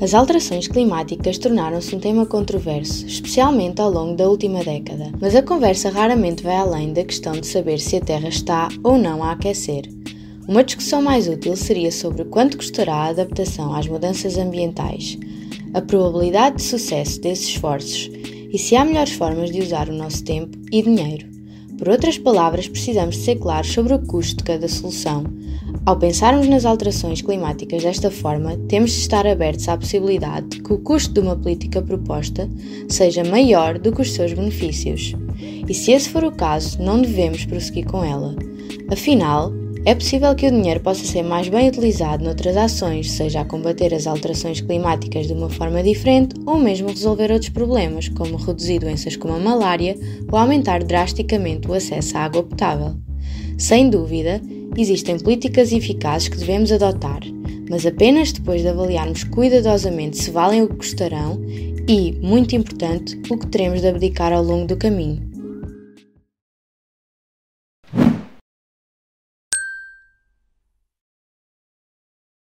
As alterações climáticas tornaram-se um tema controverso, especialmente ao longo da última década, mas a conversa raramente vai além da questão de saber se a Terra está ou não a aquecer. Uma discussão mais útil seria sobre quanto custará a adaptação às mudanças ambientais, a probabilidade de sucesso desses esforços e se há melhores formas de usar o nosso tempo e dinheiro. Por outras palavras, precisamos ser claros sobre o custo de cada solução, ao pensarmos nas alterações climáticas desta forma, temos de estar abertos à possibilidade de que o custo de uma política proposta seja maior do que os seus benefícios. E se esse for o caso, não devemos prosseguir com ela. Afinal, é possível que o dinheiro possa ser mais bem utilizado noutras ações, seja a combater as alterações climáticas de uma forma diferente ou mesmo resolver outros problemas, como reduzir doenças como a malária ou aumentar drasticamente o acesso à água potável. Sem dúvida, existem políticas eficazes que devemos adotar, mas apenas depois de avaliarmos cuidadosamente se valem o que custarão e, muito importante, o que teremos de abdicar ao longo do caminho.